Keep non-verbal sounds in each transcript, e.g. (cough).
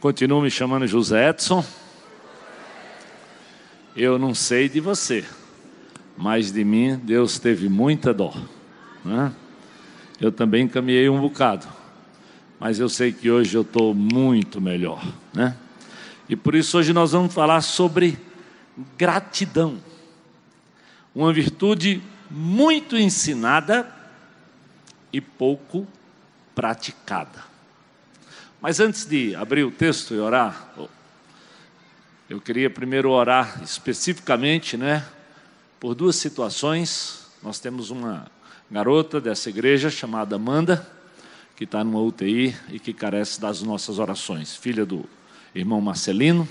Continuo me chamando José Edson. Eu não sei de você, mas de mim Deus teve muita dó. Né? Eu também caminhei um bocado, mas eu sei que hoje eu estou muito melhor. Né? E por isso hoje nós vamos falar sobre gratidão, uma virtude muito ensinada e pouco praticada. Mas antes de abrir o texto e orar, eu queria primeiro orar especificamente, né, por duas situações. Nós temos uma garota dessa igreja chamada Amanda, que está numa UTI e que carece das nossas orações, filha do irmão Marcelino.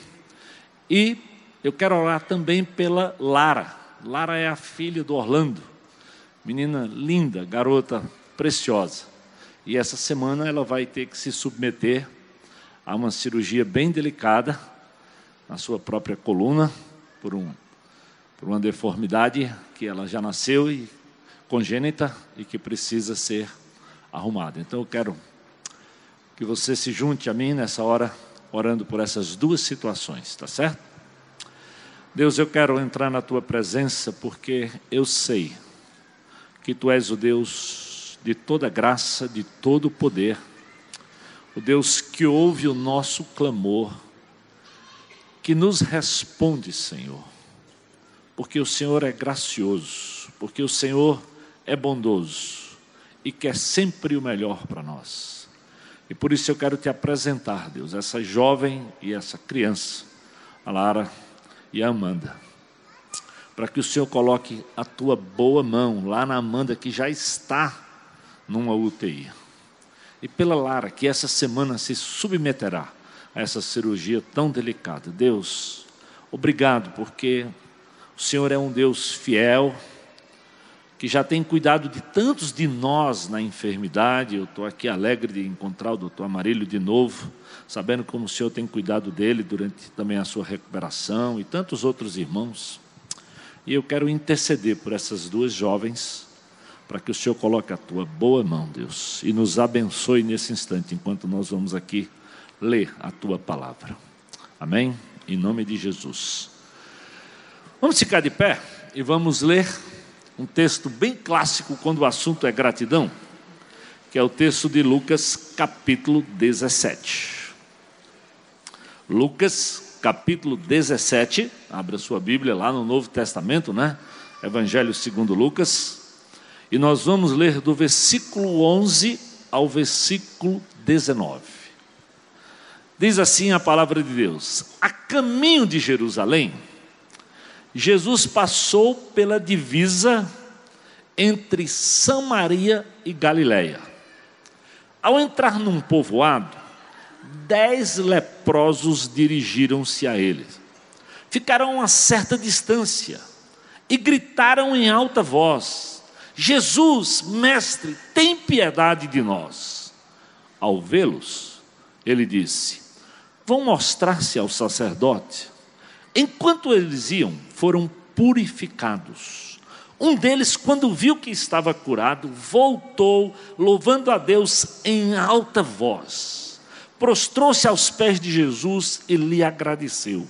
E eu quero orar também pela Lara. Lara é a filha do Orlando, menina linda, garota preciosa. E essa semana ela vai ter que se submeter a uma cirurgia bem delicada na sua própria coluna, por, um, por uma deformidade que ela já nasceu e congênita e que precisa ser arrumada. Então eu quero que você se junte a mim nessa hora, orando por essas duas situações, tá certo? Deus, eu quero entrar na tua presença porque eu sei que tu és o Deus de toda graça, de todo poder, o Deus que ouve o nosso clamor, que nos responde, Senhor, porque o Senhor é gracioso, porque o Senhor é bondoso e quer sempre o melhor para nós. E por isso eu quero te apresentar, Deus, essa jovem e essa criança, a Lara e a Amanda, para que o Senhor coloque a tua boa mão lá na Amanda que já está numa UTI. E pela Lara, que essa semana se submeterá a essa cirurgia tão delicada. Deus, obrigado, porque o Senhor é um Deus fiel, que já tem cuidado de tantos de nós na enfermidade. Eu estou aqui alegre de encontrar o doutor Amarílio de novo, sabendo como o Senhor tem cuidado dele durante também a sua recuperação e tantos outros irmãos. E eu quero interceder por essas duas jovens para que o Senhor coloque a tua boa mão, Deus, e nos abençoe nesse instante, enquanto nós vamos aqui ler a tua palavra. Amém? Em nome de Jesus. Vamos ficar de pé e vamos ler um texto bem clássico quando o assunto é gratidão, que é o texto de Lucas, capítulo 17. Lucas, capítulo 17, abra sua Bíblia lá no Novo Testamento, né? Evangelho segundo Lucas, e nós vamos ler do versículo 11 ao versículo 19. Diz assim a palavra de Deus: A caminho de Jerusalém, Jesus passou pela divisa entre Samaria e Galiléia. Ao entrar num povoado, dez leprosos dirigiram-se a ele. Ficaram a uma certa distância e gritaram em alta voz: Jesus, mestre, tem piedade de nós. Ao vê-los, ele disse: Vão mostrar-se ao sacerdote. Enquanto eles iam, foram purificados. Um deles, quando viu que estava curado, voltou, louvando a Deus em alta voz. Prostrou-se aos pés de Jesus e lhe agradeceu.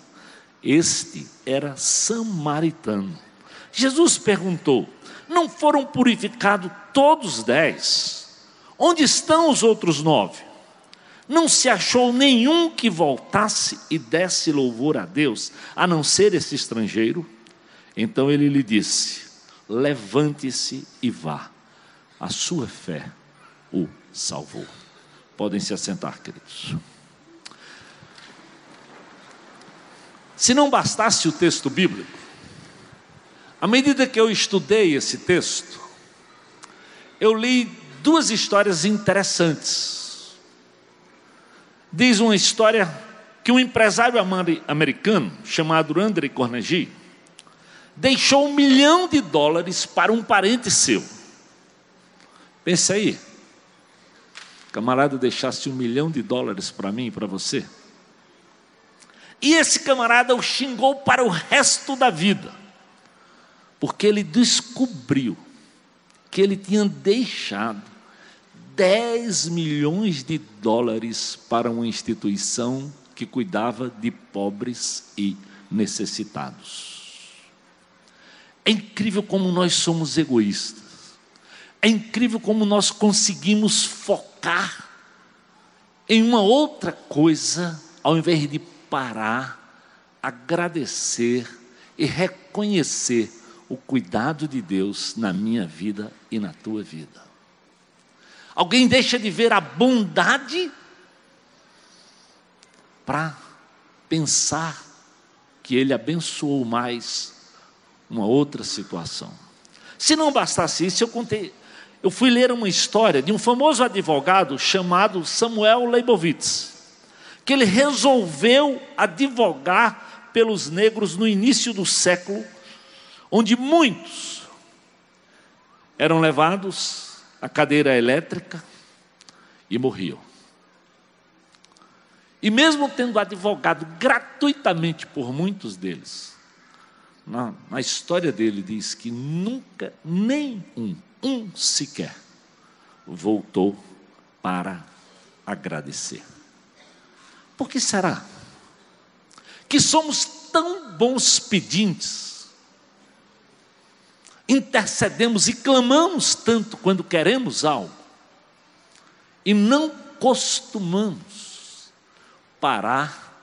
Este era samaritano. Jesus perguntou: não foram purificados todos dez? Onde estão os outros nove? Não se achou nenhum que voltasse e desse louvor a Deus, a não ser esse estrangeiro? Então ele lhe disse: Levante-se e vá, a sua fé o salvou. Podem se assentar, queridos. Se não bastasse o texto bíblico, à medida que eu estudei esse texto, eu li duas histórias interessantes. Diz uma história que um empresário americano chamado André Carnegie deixou um milhão de dólares para um parente seu. Pense aí, camarada deixasse um milhão de dólares para mim e para você. E esse camarada o xingou para o resto da vida porque ele descobriu que ele tinha deixado 10 milhões de dólares para uma instituição que cuidava de pobres e necessitados. É incrível como nós somos egoístas. É incrível como nós conseguimos focar em uma outra coisa, ao invés de parar, agradecer e reconhecer o cuidado de Deus na minha vida e na tua vida. Alguém deixa de ver a bondade para pensar que ele abençoou mais uma outra situação. Se não bastasse isso, eu contei, eu fui ler uma história de um famoso advogado chamado Samuel Leibovitz, que ele resolveu advogar pelos negros no início do século, onde muitos eram levados à cadeira elétrica e morriam. E mesmo tendo advogado gratuitamente por muitos deles, na, na história dele diz que nunca, nem um, um sequer, voltou para agradecer. Por que será? Que somos tão bons pedintes, intercedemos e clamamos tanto quando queremos algo, e não costumamos parar,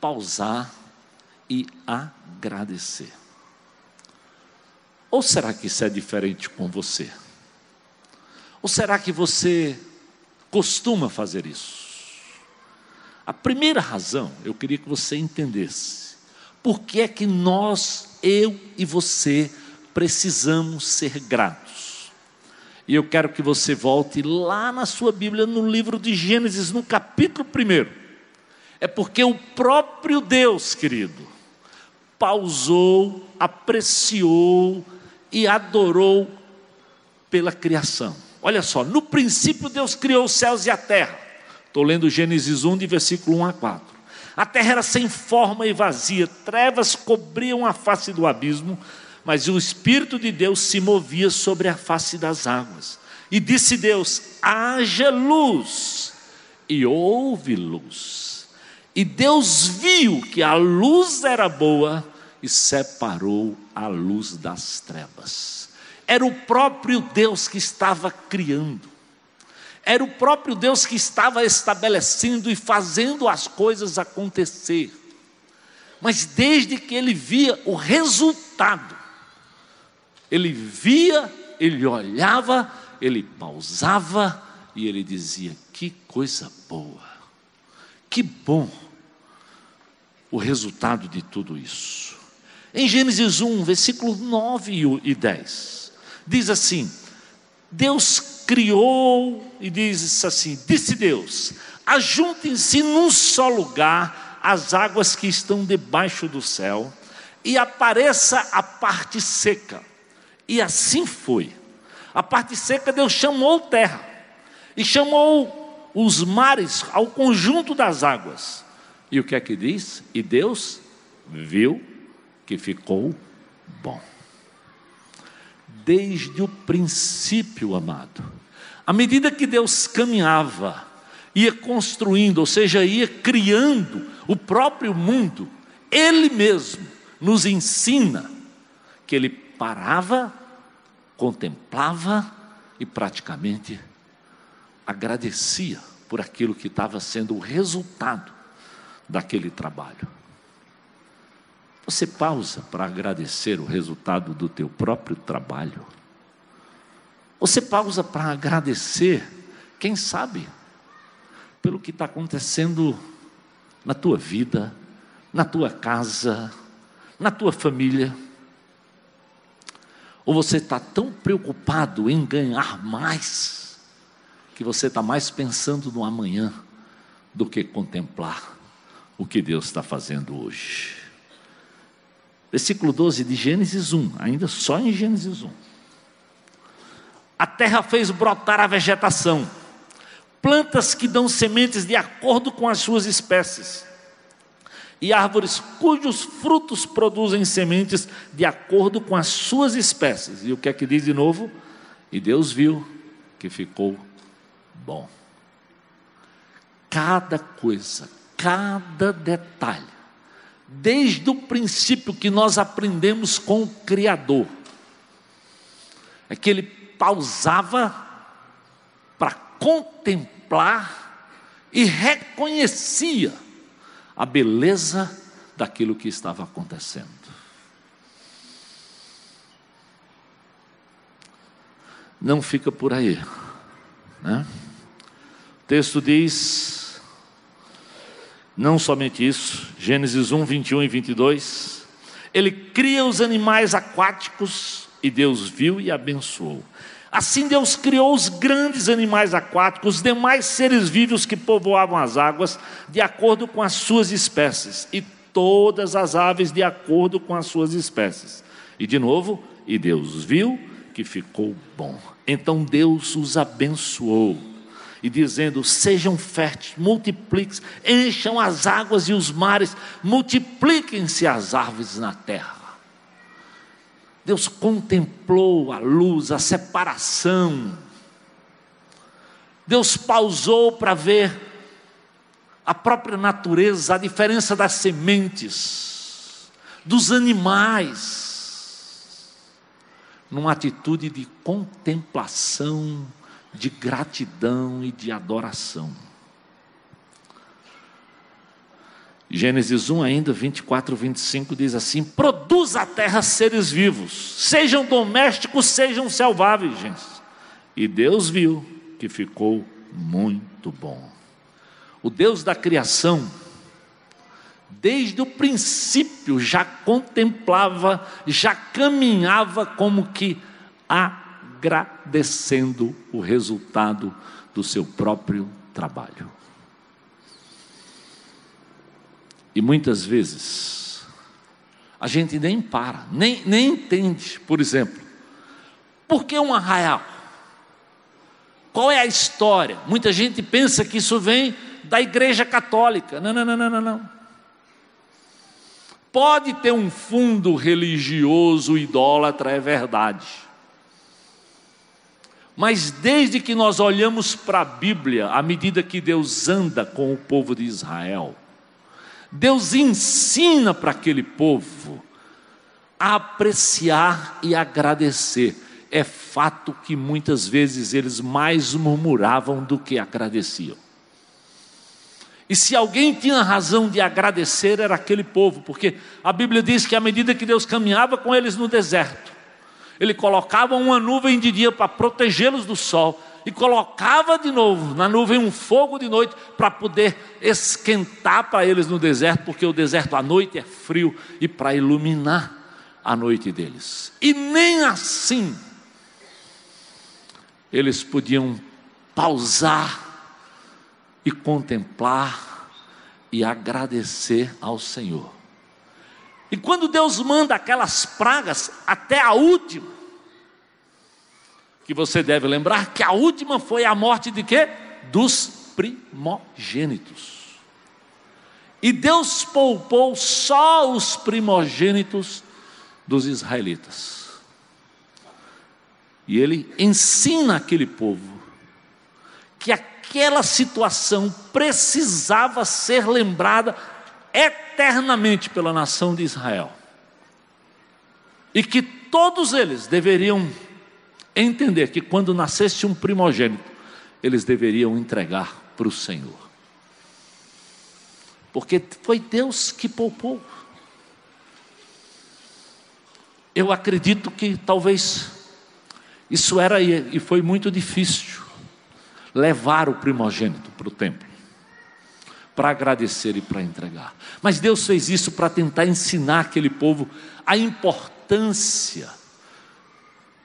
pausar e agradecer. Ou será que isso é diferente com você? Ou será que você costuma fazer isso? A primeira razão, eu queria que você entendesse, por que é que nós, eu e você, precisamos ser gratos. E eu quero que você volte lá na sua Bíblia, no livro de Gênesis, no capítulo 1. É porque o próprio Deus, querido, pausou, apreciou e adorou pela criação. Olha só, no princípio Deus criou os céus e a terra. Estou lendo Gênesis 1, de versículo 1 a 4. A terra era sem forma e vazia, trevas cobriam a face do abismo, mas o Espírito de Deus se movia sobre a face das águas. E disse Deus: haja luz, e houve luz. E Deus viu que a luz era boa e separou a luz das trevas. Era o próprio Deus que estava criando. Era o próprio Deus que estava estabelecendo e fazendo as coisas acontecer. Mas desde que ele via o resultado, ele via, ele olhava, ele pausava e ele dizia: Que coisa boa, que bom o resultado de tudo isso. Em Gênesis 1, versículo 9 e 10, diz assim: Deus criou e diz assim: Disse Deus: Ajuntem-se num só lugar as águas que estão debaixo do céu, e apareça a parte seca. E assim foi. A parte seca Deus chamou terra, e chamou os mares ao conjunto das águas. E o que é que diz? E Deus viu que ficou bom. Desde o princípio, amado, à medida que Deus caminhava, ia construindo, ou seja, ia criando o próprio mundo, Ele mesmo nos ensina que Ele parava, contemplava e praticamente agradecia por aquilo que estava sendo o resultado daquele trabalho. Você pausa para agradecer o resultado do teu próprio trabalho? Você pausa para agradecer, quem sabe, pelo que está acontecendo na tua vida, na tua casa, na tua família? Ou você está tão preocupado em ganhar mais, que você está mais pensando no amanhã do que contemplar o que Deus está fazendo hoje? versículo 12 de Gênesis 1, ainda só em Gênesis 1. A terra fez brotar a vegetação, plantas que dão sementes de acordo com as suas espécies, e árvores cujos frutos produzem sementes de acordo com as suas espécies. E o que é que diz de novo? E Deus viu que ficou bom. Cada coisa, cada detalhe, desde o princípio que nós aprendemos com o Criador, é que ele pausava para contemplar e reconhecia a beleza daquilo que estava acontecendo. Não fica por aí. Né? O texto diz, não somente isso, Gênesis 1, 21 e 22, ele cria os animais aquáticos e Deus viu e abençoou. Assim Deus criou os grandes animais aquáticos, os demais seres vivos que povoavam as águas, de acordo com as suas espécies, e todas as aves de acordo com as suas espécies. E de novo, e Deus viu que ficou bom. Então Deus os abençoou. E dizendo: sejam férteis, multipliquem, encham as águas e os mares, multipliquem-se as árvores na terra. Deus contemplou a luz, a separação. Deus pausou para ver a própria natureza, a diferença das sementes, dos animais, numa atitude de contemplação, de gratidão e de adoração. Gênesis 1, ainda 24, 25 diz assim: Produz a terra seres vivos, sejam domésticos, sejam selvagens. E Deus viu que ficou muito bom. O Deus da criação, desde o princípio, já contemplava, já caminhava como que agradecendo o resultado do seu próprio trabalho. E muitas vezes, a gente nem para, nem, nem entende, por exemplo, por que um arraial? Qual é a história? Muita gente pensa que isso vem da igreja católica. Não, não, não, não, não. Pode ter um fundo religioso idólatra, é verdade. Mas desde que nós olhamos para a Bíblia, à medida que Deus anda com o povo de Israel, Deus ensina para aquele povo a apreciar e agradecer. É fato que muitas vezes eles mais murmuravam do que agradeciam. E se alguém tinha razão de agradecer, era aquele povo, porque a Bíblia diz que à medida que Deus caminhava com eles no deserto, Ele colocava uma nuvem de dia para protegê-los do sol, e colocava de novo na nuvem um fogo de noite para poder esquentar para eles no deserto, porque o deserto à noite é frio e para iluminar a noite deles. E nem assim eles podiam pausar e contemplar e agradecer ao Senhor. E quando Deus manda aquelas pragas, até a última, que você deve lembrar que a última foi a morte de quê? Dos primogênitos. E Deus poupou só os primogênitos dos israelitas. E ele ensina aquele povo que aquela situação precisava ser lembrada eternamente pela nação de Israel. E que todos eles deveriam entender que quando nascesse um primogênito, eles deveriam entregar para o Senhor. Porque foi Deus que poupou. Eu acredito que talvez isso era e foi muito difícil levar o primogênito para o templo, para agradecer e para entregar. Mas Deus fez isso para tentar ensinar aquele povo a importância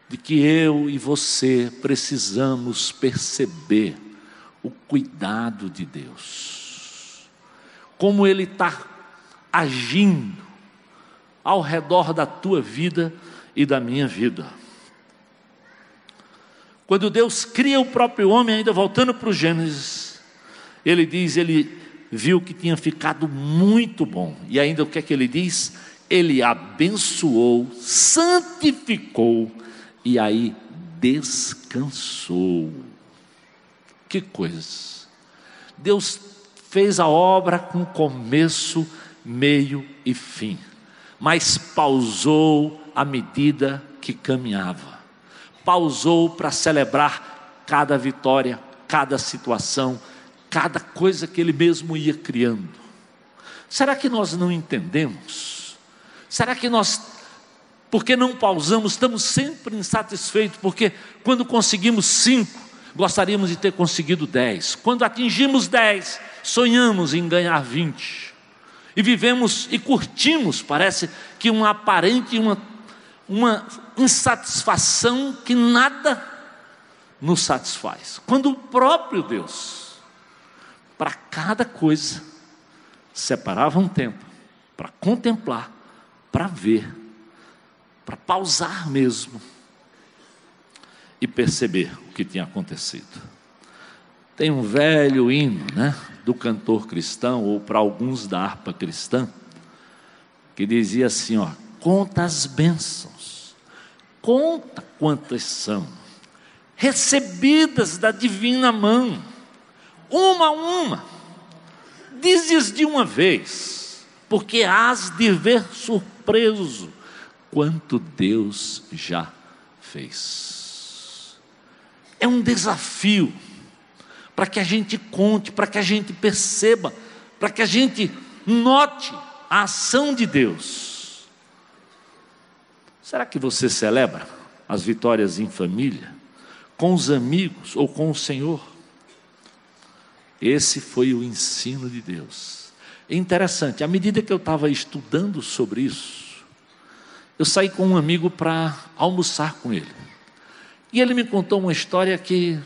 de que eu e você precisamos perceber o cuidado de Deus, como Ele está agindo ao redor da tua vida e da minha vida. Quando Deus cria o próprio homem, ainda voltando para o Gênesis, ele diz: ele viu que tinha ficado muito bom, e ainda o que é que ele diz? Ele abençoou, santificou e aí descansou. Que coisa! Deus fez a obra com começo, meio e fim, mas pausou à medida que caminhava. Pausou para celebrar cada vitória, cada situação, cada coisa que ele mesmo ia criando. Será que nós não entendemos? Será que nós, porque não pausamos, estamos sempre insatisfeitos? Porque quando conseguimos cinco, gostaríamos de ter conseguido dez. Quando atingimos dez, sonhamos em ganhar vinte. E vivemos e curtimos, parece que uma aparente, uma, uma insatisfação que nada nos satisfaz. Quando o próprio Deus, para cada coisa, separava um tempo para contemplar, para ver, para pausar mesmo e perceber o que tinha acontecido. Tem um velho hino, né, do cantor cristão ou para alguns da harpa cristã, que dizia assim, ó: Conta as bênçãos, conta quantas são recebidas da divina mão, uma a uma. Dizes de uma vez, porque hás de ver surpreso quanto Deus já fez. É um desafio para que a gente conte, para que a gente perceba, para que a gente note a ação de Deus. Será que você celebra as vitórias em família? com os amigos ou com o Senhor. Esse foi o ensino de Deus. É interessante, à medida que eu estava estudando sobre isso, eu saí com um amigo para almoçar com ele. E ele me contou uma história que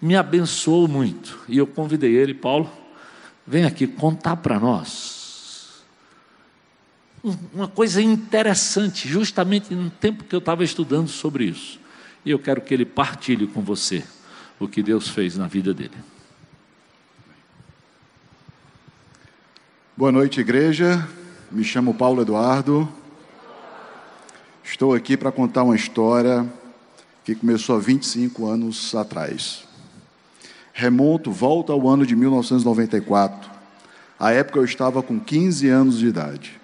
me abençoou muito. E eu convidei ele, Paulo, vem aqui contar para nós. Uma coisa interessante, justamente no tempo que eu estava estudando sobre isso. E eu quero que ele partilhe com você o que Deus fez na vida dele. Boa noite, igreja. Me chamo Paulo Eduardo. Estou aqui para contar uma história que começou há 25 anos atrás. Remonto, volta ao ano de 1994. A época eu estava com 15 anos de idade.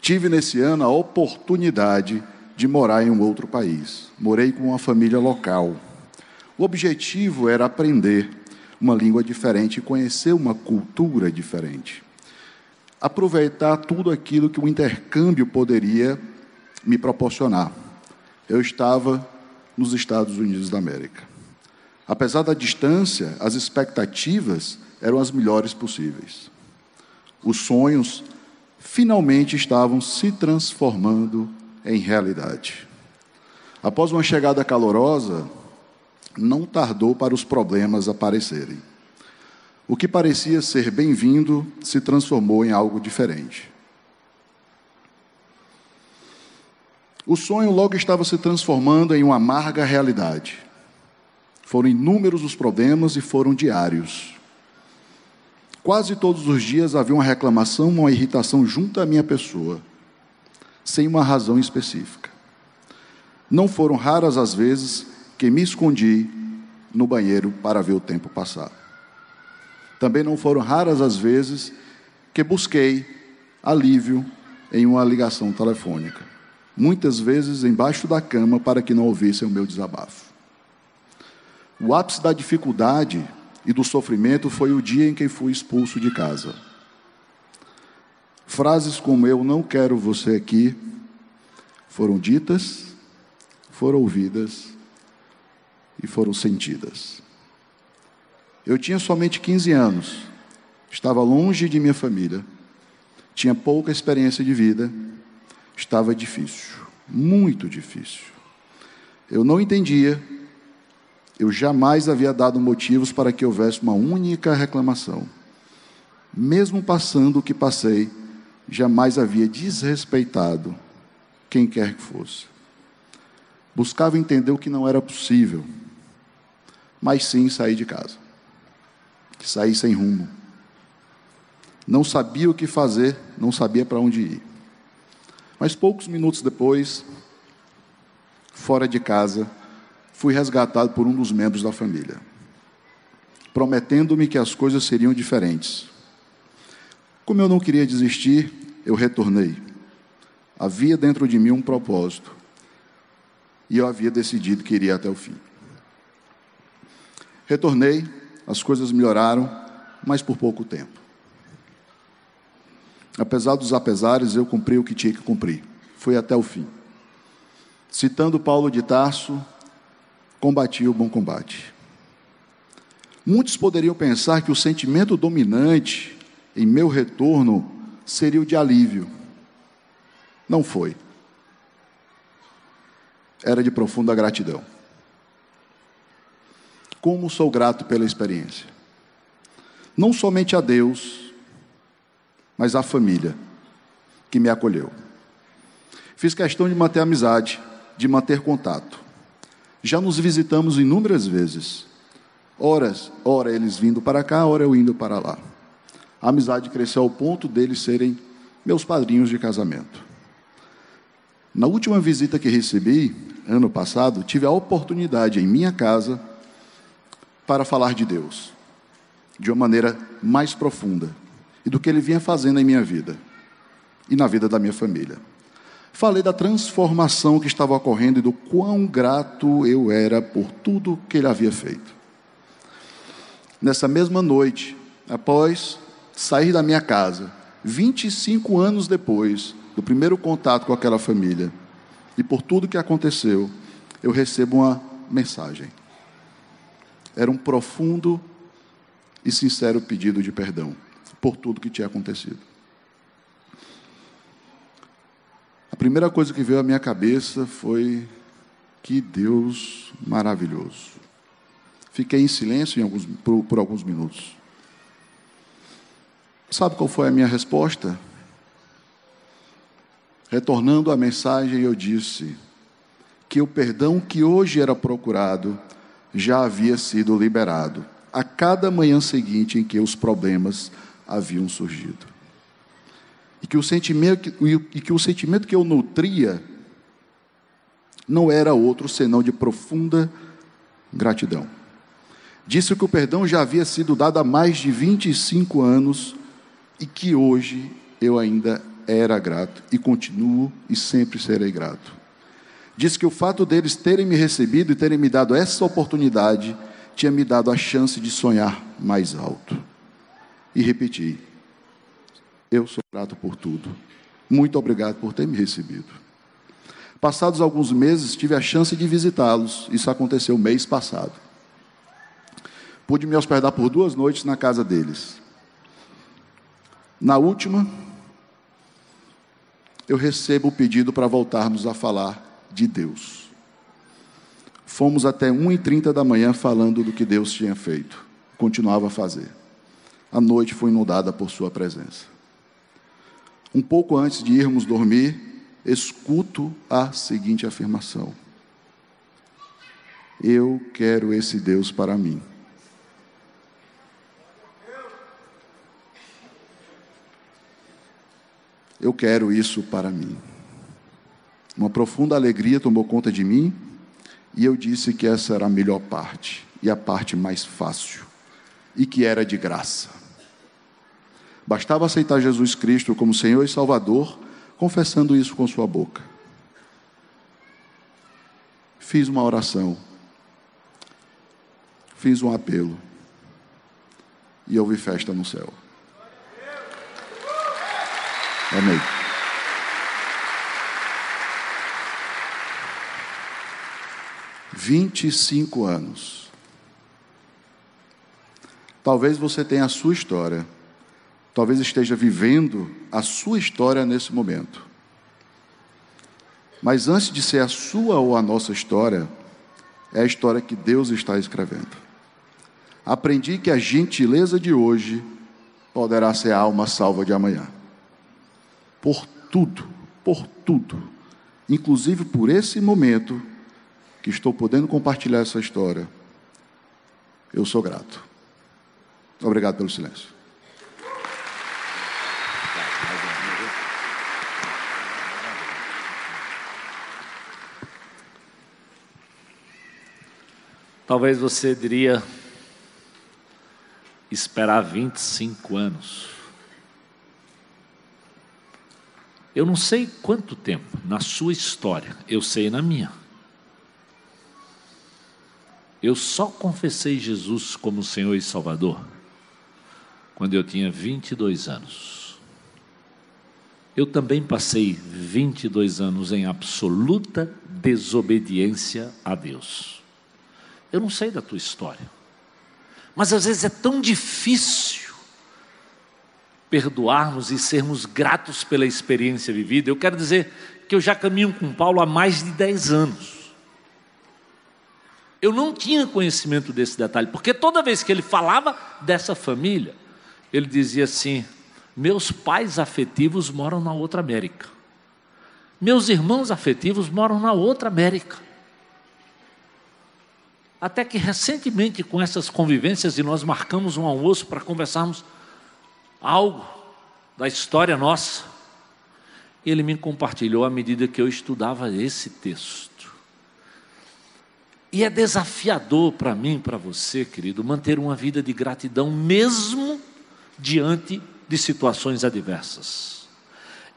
Tive nesse ano a oportunidade de morar em um outro país. Morei com uma família local. O objetivo era aprender uma língua diferente conhecer uma cultura diferente. Aproveitar tudo aquilo que o intercâmbio poderia me proporcionar. Eu estava nos Estados Unidos da América. Apesar da distância, as expectativas eram as melhores possíveis. Os sonhos finalmente estavam se transformando em realidade. Após uma chegada calorosa, não tardou para os problemas aparecerem. O que parecia ser bem-vindo se transformou em algo diferente. O sonho logo estava se transformando em uma amarga realidade. Foram inúmeros os problemas e foram diários. Quase todos os dias havia uma reclamação, uma irritação junto à minha pessoa sem uma razão específica. Não foram raras as vezes que me escondi no banheiro para ver o tempo passar. Também não foram raras as vezes que busquei alívio em uma ligação telefônica. Muitas vezes embaixo da cama para que não ouvissem o meu desabafo. O ápice da dificuldade e do sofrimento foi o dia em que fui expulso de casa. Frases como eu não quero você aqui foram ditas, foram ouvidas e foram sentidas. Eu tinha somente 15 anos, estava longe de minha família, tinha pouca experiência de vida, estava difícil, muito difícil. Eu não entendia, eu jamais havia dado motivos para que houvesse uma única reclamação. Mesmo passando o que passei, jamais havia desrespeitado quem quer que fosse. Buscava entender o que não era possível, mas sim sair de casa. Sair sem rumo. Não sabia o que fazer, não sabia para onde ir. Mas poucos minutos depois, fora de casa, fui resgatado por um dos membros da família. prometendo-me que as coisas seriam diferentes. Como eu não queria desistir, eu retornei. Havia dentro de mim um propósito. E eu havia decidido que iria até o fim. Retornei, as coisas melhoraram, mas por pouco tempo. Apesar dos apesares, eu cumpri o que tinha que cumprir. Fui até o fim. Citando Paulo de Tarso, combati o bom combate. Muitos poderiam pensar que o sentimento dominante em meu retorno seria o de alívio. Não foi. Era de profunda gratidão. Como sou grato pela experiência. Não somente a Deus, mas à família que me acolheu. Fiz questão de manter amizade, de manter contato. Já nos visitamos inúmeras vezes. Horas, ora eles vindo para cá, ora eu indo para lá. A amizade cresceu ao ponto deles serem meus padrinhos de casamento. Na última visita que recebi, ano passado, tive a oportunidade em minha casa para falar de Deus, de uma maneira mais profunda, e do que Ele vinha fazendo em minha vida e na vida da minha família. Falei da transformação que estava ocorrendo e do quão grato eu era por tudo que Ele havia feito. Nessa mesma noite, após sair da minha casa, 25 anos depois do primeiro contato com aquela família, e por tudo que aconteceu, eu recebo uma mensagem. Era um profundo e sincero pedido de perdão por tudo que tinha acontecido. A primeira coisa que veio à minha cabeça foi que Deus maravilhoso. Fiquei em silêncio em alguns, por, por alguns minutos. Sabe qual foi a minha resposta? Retornando à mensagem, eu disse que o perdão que hoje era procurado já havia sido liberado a cada manhã seguinte em que os problemas haviam surgido. E que o sentimento, e que, o sentimento que eu nutria não era outro senão de profunda gratidão. Disse que o perdão já havia sido dado há mais de 25 anos e que hoje eu ainda era grato e continuo e sempre serei grato. Disse que o fato deles terem me recebido e terem me dado essa oportunidade tinha me dado a chance de sonhar mais alto. E repeti: Eu sou grato por tudo. Muito obrigado por ter me recebido. Passados alguns meses, tive a chance de visitá-los. Isso aconteceu mês passado. Pude me hospedar por duas noites na casa deles. Na última, eu recebo o pedido para voltarmos a falar de Deus. Fomos até 1h30 da manhã falando do que Deus tinha feito. Continuava a fazer. A noite foi inundada por Sua presença. Um pouco antes de irmos dormir, escuto a seguinte afirmação: Eu quero esse Deus para mim. Eu quero isso para mim. Uma profunda alegria tomou conta de mim e eu disse que essa era a melhor parte e a parte mais fácil e que era de graça. Bastava aceitar Jesus Cristo como Senhor e Salvador, confessando isso com sua boca. Fiz uma oração, fiz um apelo e houve festa no céu. Amém. Vinte e cinco anos. Talvez você tenha a sua história. Talvez esteja vivendo a sua história nesse momento. Mas antes de ser a sua ou a nossa história, é a história que Deus está escrevendo. Aprendi que a gentileza de hoje poderá ser a alma salva de amanhã por tudo, por tudo, inclusive por esse momento que estou podendo compartilhar essa história. Eu sou grato. Obrigado pelo silêncio. Talvez você diria, esperar 25 anos. Eu não sei quanto tempo na sua história, eu sei na minha. Eu só confessei Jesus como Senhor e Salvador quando eu tinha 22 anos. Eu também passei 22 anos em absoluta desobediência a Deus. Eu não sei da tua história, mas às vezes é tão difícil perdoarmos e sermos gratos pela experiência vivida. Eu quero dizer que eu já caminho com Paulo há mais de 10 anos. Eu não tinha conhecimento desse detalhe, porque toda vez que ele falava dessa família, ele dizia assim: Meus pais afetivos moram na outra América, meus irmãos afetivos moram na outra América. Até que recentemente, com essas convivências, e nós marcamos um almoço para conversarmos algo da história nossa, ele me compartilhou à medida que eu estudava esse texto. E é desafiador para mim, para você, querido, manter uma vida de gratidão, mesmo diante de situações adversas.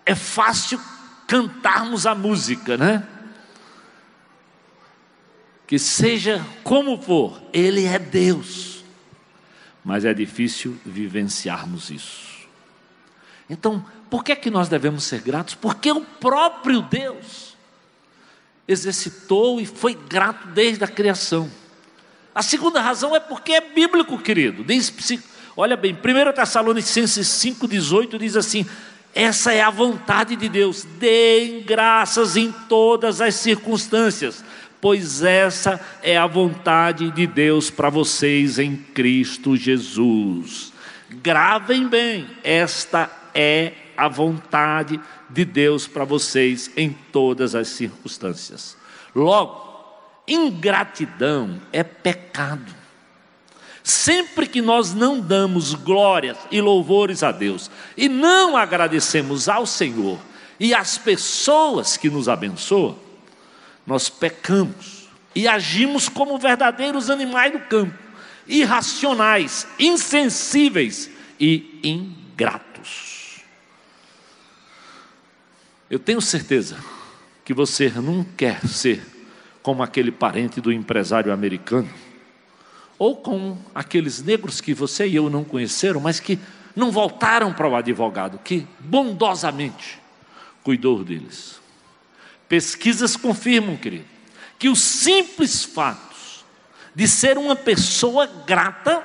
É fácil cantarmos a música, né? Que seja como for, Ele é Deus. Mas é difícil vivenciarmos isso. Então, por que é que nós devemos ser gratos? Porque o próprio Deus exercitou e foi grato desde a criação. A segunda razão é porque é bíblico, querido. Diz, olha bem, 1 Tessalonicenses 5,18 diz assim: essa é a vontade de Deus, deem graças em todas as circunstâncias, pois essa é a vontade de Deus para vocês em Cristo Jesus. Gravem bem, esta é a vontade de Deus para vocês em todas as circunstâncias. Logo, ingratidão é pecado. Sempre que nós não damos glórias e louvores a Deus e não agradecemos ao Senhor e às pessoas que nos abençoam, nós pecamos e agimos como verdadeiros animais do campo, irracionais, insensíveis e ingratos. Eu tenho certeza que você não quer ser como aquele parente do empresário americano, ou com aqueles negros que você e eu não conheceram, mas que não voltaram para o advogado, que bondosamente cuidou deles. Pesquisas confirmam, querido, que os simples fatos de ser uma pessoa grata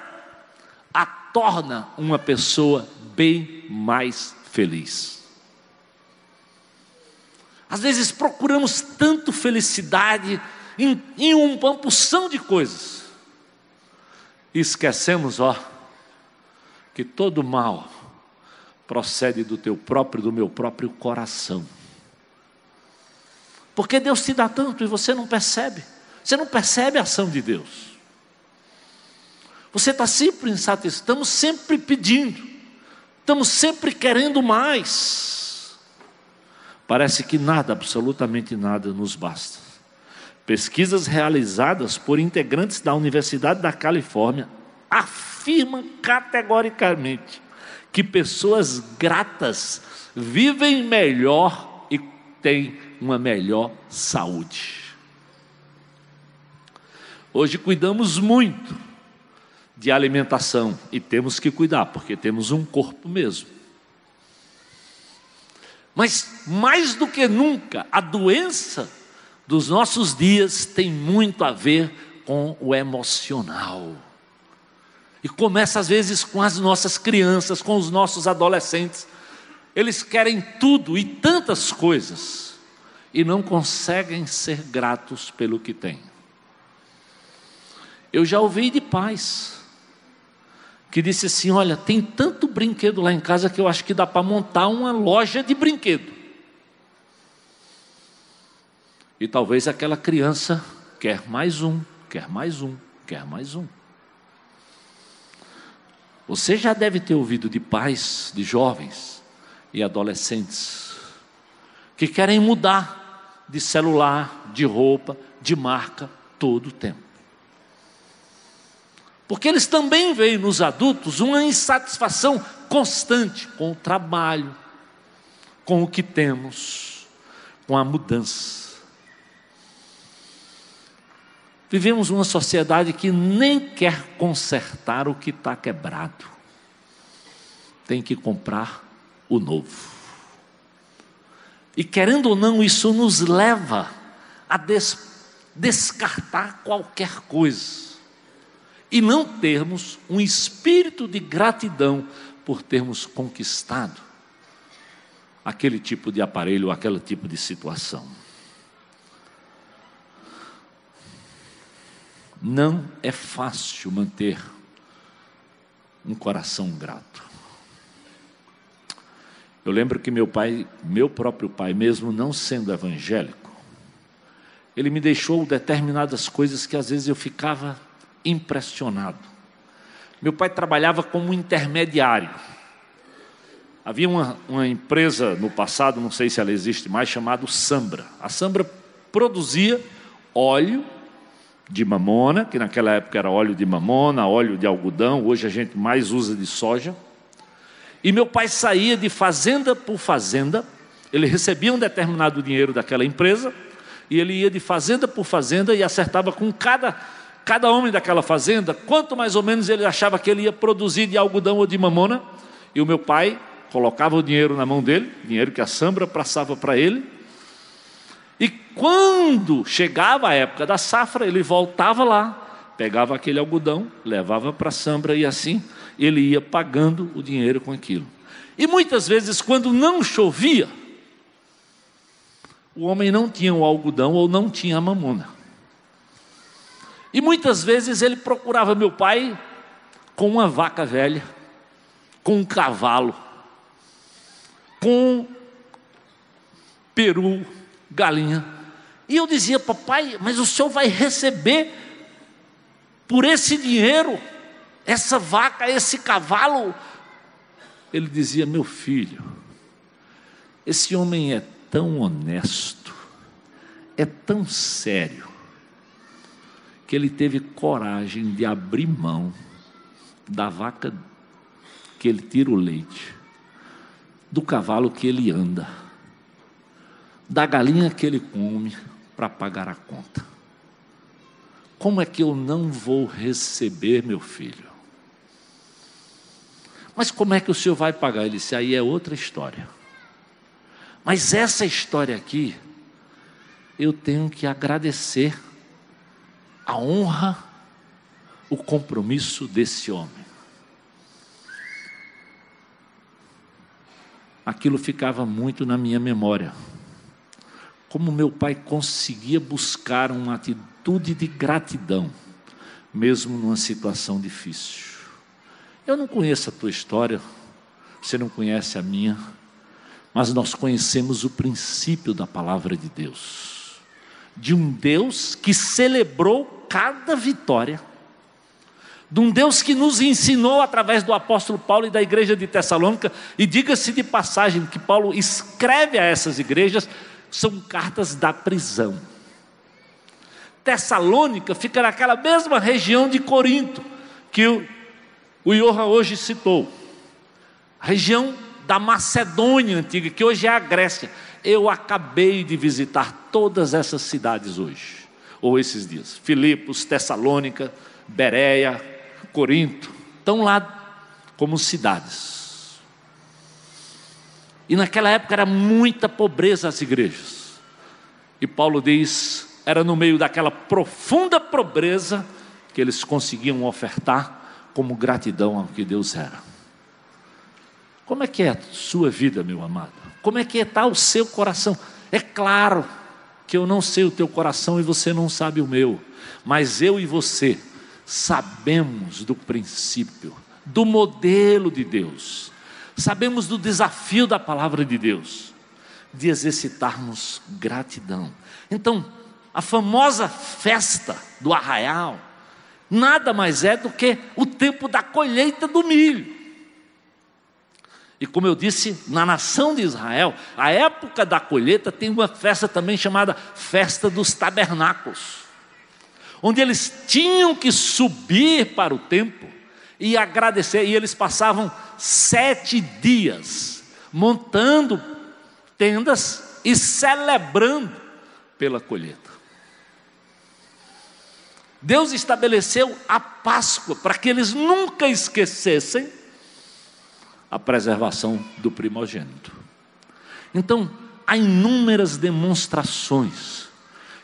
a torna uma pessoa bem mais feliz. Às vezes procuramos tanto felicidade em, em uma porção de coisas. E esquecemos, ó, que todo mal procede do teu próprio, do meu próprio coração. Porque Deus te dá tanto e você não percebe. Você não percebe a ação de Deus. Você está sempre insatisfeito, estamos sempre pedindo, estamos sempre querendo mais. Parece que nada, absolutamente nada, nos basta. Pesquisas realizadas por integrantes da Universidade da Califórnia afirmam categoricamente que pessoas gratas vivem melhor e têm uma melhor saúde. Hoje cuidamos muito de alimentação e temos que cuidar, porque temos um corpo mesmo. Mas mais do que nunca, a doença dos nossos dias tem muito a ver com o emocional. E começa às vezes com as nossas crianças, com os nossos adolescentes. Eles querem tudo e tantas coisas e não conseguem ser gratos pelo que têm. Eu já ouvi de pais que disse assim: Olha, tem tanto brinquedo lá em casa que eu acho que dá para montar uma loja de brinquedo. E talvez aquela criança quer mais um, quer mais um, quer mais um. Você já deve ter ouvido de pais, de jovens e adolescentes que querem mudar de celular, de roupa, de marca todo o tempo. Porque eles também veem nos adultos uma insatisfação constante com o trabalho, com o que temos, com a mudança. Vivemos uma sociedade que nem quer consertar o que está quebrado, tem que comprar o novo. E querendo ou não, isso nos leva a des descartar qualquer coisa e não termos um espírito de gratidão por termos conquistado aquele tipo de aparelho, aquele tipo de situação. Não é fácil manter um coração grato. Eu lembro que meu pai, meu próprio pai, mesmo não sendo evangélico, ele me deixou determinadas coisas que às vezes eu ficava impressionado. Meu pai trabalhava como intermediário. Havia uma, uma empresa no passado, não sei se ela existe mais, chamada Sambra. A Sambra produzia óleo de mamona, que naquela época era óleo de mamona, óleo de algodão, hoje a gente mais usa de soja. E meu pai saía de fazenda por fazenda, ele recebia um determinado dinheiro daquela empresa, e ele ia de fazenda por fazenda e acertava com cada, cada homem daquela fazenda quanto mais ou menos ele achava que ele ia produzir de algodão ou de mamona. E o meu pai colocava o dinheiro na mão dele, dinheiro que a Sambra passava para ele, e quando chegava a época da safra, ele voltava lá, pegava aquele algodão, levava para a Sambra e assim ele ia pagando o dinheiro com aquilo. E muitas vezes, quando não chovia, o homem não tinha o algodão ou não tinha a mamona. E muitas vezes ele procurava meu pai com uma vaca velha, com um cavalo, com peru, galinha. E eu dizia, papai, mas o senhor vai receber por esse dinheiro, essa vaca, esse cavalo. Ele dizia, meu filho, esse homem é tão honesto, é tão sério, que ele teve coragem de abrir mão da vaca que ele tira o leite, do cavalo que ele anda da galinha que ele come para pagar a conta. Como é que eu não vou receber, meu filho? Mas como é que o senhor vai pagar? Ele disse: aí é outra história. Mas essa história aqui, eu tenho que agradecer a honra, o compromisso desse homem. Aquilo ficava muito na minha memória como meu pai conseguia buscar uma atitude de gratidão, mesmo numa situação difícil. Eu não conheço a tua história, você não conhece a minha, mas nós conhecemos o princípio da palavra de Deus, de um Deus que celebrou cada vitória, de um Deus que nos ensinou através do apóstolo Paulo e da igreja de Tessalônica, e diga-se de passagem que Paulo escreve a essas igrejas são cartas da prisão. Tessalônica fica naquela mesma região de Corinto, que o, o hoje citou. A região da Macedônia antiga, que hoje é a Grécia. Eu acabei de visitar todas essas cidades hoje, ou esses dias. Filipos, Tessalônica, Bereia, Corinto, estão lá como cidades. E naquela época era muita pobreza as igrejas. E Paulo diz: era no meio daquela profunda pobreza que eles conseguiam ofertar como gratidão ao que Deus era. Como é que é a sua vida, meu amado? Como é que está o seu coração? É claro que eu não sei o teu coração e você não sabe o meu, mas eu e você sabemos do princípio, do modelo de Deus sabemos do desafio da palavra de Deus, de exercitarmos gratidão. Então, a famosa festa do arraial, nada mais é do que o tempo da colheita do milho. E como eu disse, na nação de Israel, a época da colheita tem uma festa também chamada Festa dos Tabernáculos. onde eles tinham que subir para o templo e agradecer, e eles passavam sete dias montando tendas e celebrando pela colheita. Deus estabeleceu a Páscoa para que eles nunca esquecessem a preservação do primogênito. Então, há inúmeras demonstrações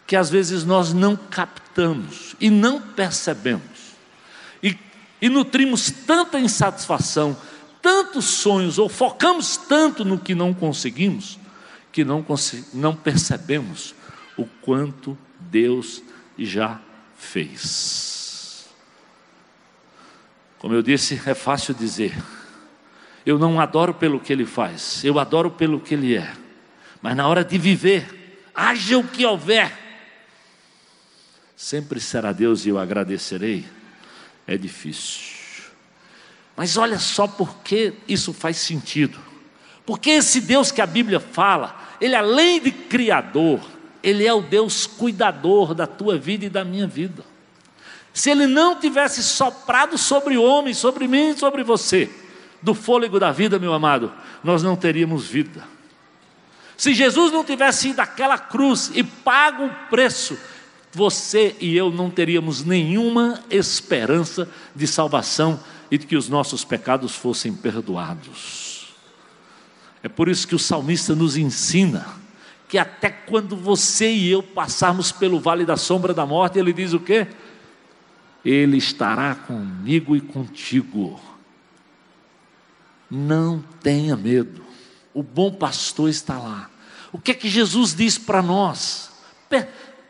que às vezes nós não captamos e não percebemos, e, e nutrimos tanta insatisfação, tantos sonhos, ou focamos tanto no que não conseguimos, que não, não percebemos o quanto Deus já fez. Como eu disse, é fácil dizer. Eu não adoro pelo que ele faz, eu adoro pelo que ele é. Mas na hora de viver, haja o que houver, sempre será Deus e eu agradecerei. É difícil. Mas olha só por que isso faz sentido. Porque esse Deus que a Bíblia fala, ele além de criador, ele é o Deus cuidador da tua vida e da minha vida. Se Ele não tivesse soprado sobre o homem, sobre mim e sobre você, do fôlego da vida, meu amado, nós não teríamos vida. Se Jesus não tivesse ido àquela cruz e pago o preço, você e eu não teríamos nenhuma esperança de salvação e de que os nossos pecados fossem perdoados. É por isso que o salmista nos ensina que até quando você e eu passarmos pelo vale da sombra da morte, ele diz o quê? Ele estará comigo e contigo. Não tenha medo. O bom pastor está lá. O que é que Jesus diz para nós?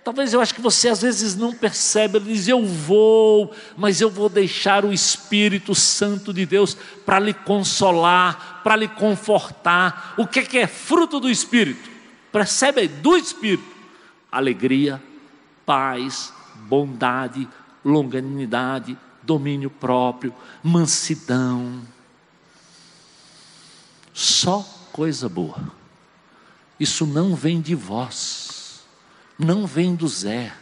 Talvez eu acho que você às vezes não percebe, ele diz: Eu vou, mas eu vou deixar o Espírito Santo de Deus para lhe consolar, para lhe confortar. O que é que é fruto do Espírito? Percebe do Espírito: alegria, paz, bondade, longanimidade, domínio próprio, mansidão. Só coisa boa. Isso não vem de vós, não vem do Zé,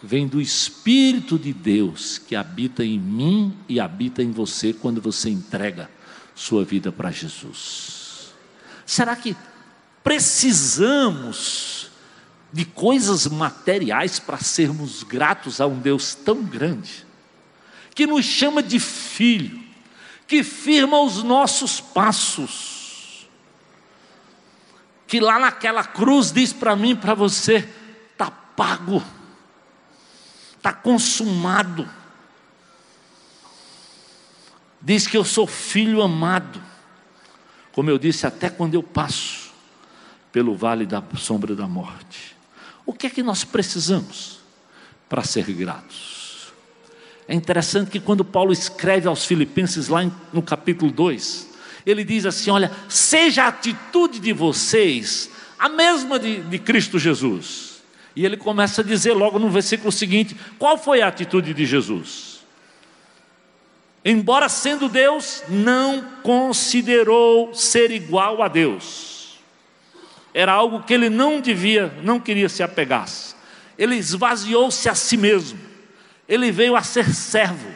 vem do Espírito de Deus que habita em mim e habita em você quando você entrega sua vida para Jesus. Será que precisamos de coisas materiais para sermos gratos a um Deus tão grande, que nos chama de filho, que firma os nossos passos, que lá naquela cruz diz para mim, para você, está pago, está consumado. Diz que eu sou filho amado, como eu disse, até quando eu passo pelo vale da sombra da morte. O que é que nós precisamos para ser gratos? É interessante que quando Paulo escreve aos Filipenses, lá no capítulo 2, ele diz assim: Olha, seja a atitude de vocês a mesma de, de Cristo Jesus. E ele começa a dizer logo no versículo seguinte: qual foi a atitude de Jesus? Embora sendo Deus, não considerou ser igual a Deus era algo que ele não devia, não queria se apegar. Ele esvaziou-se a si mesmo. Ele veio a ser servo,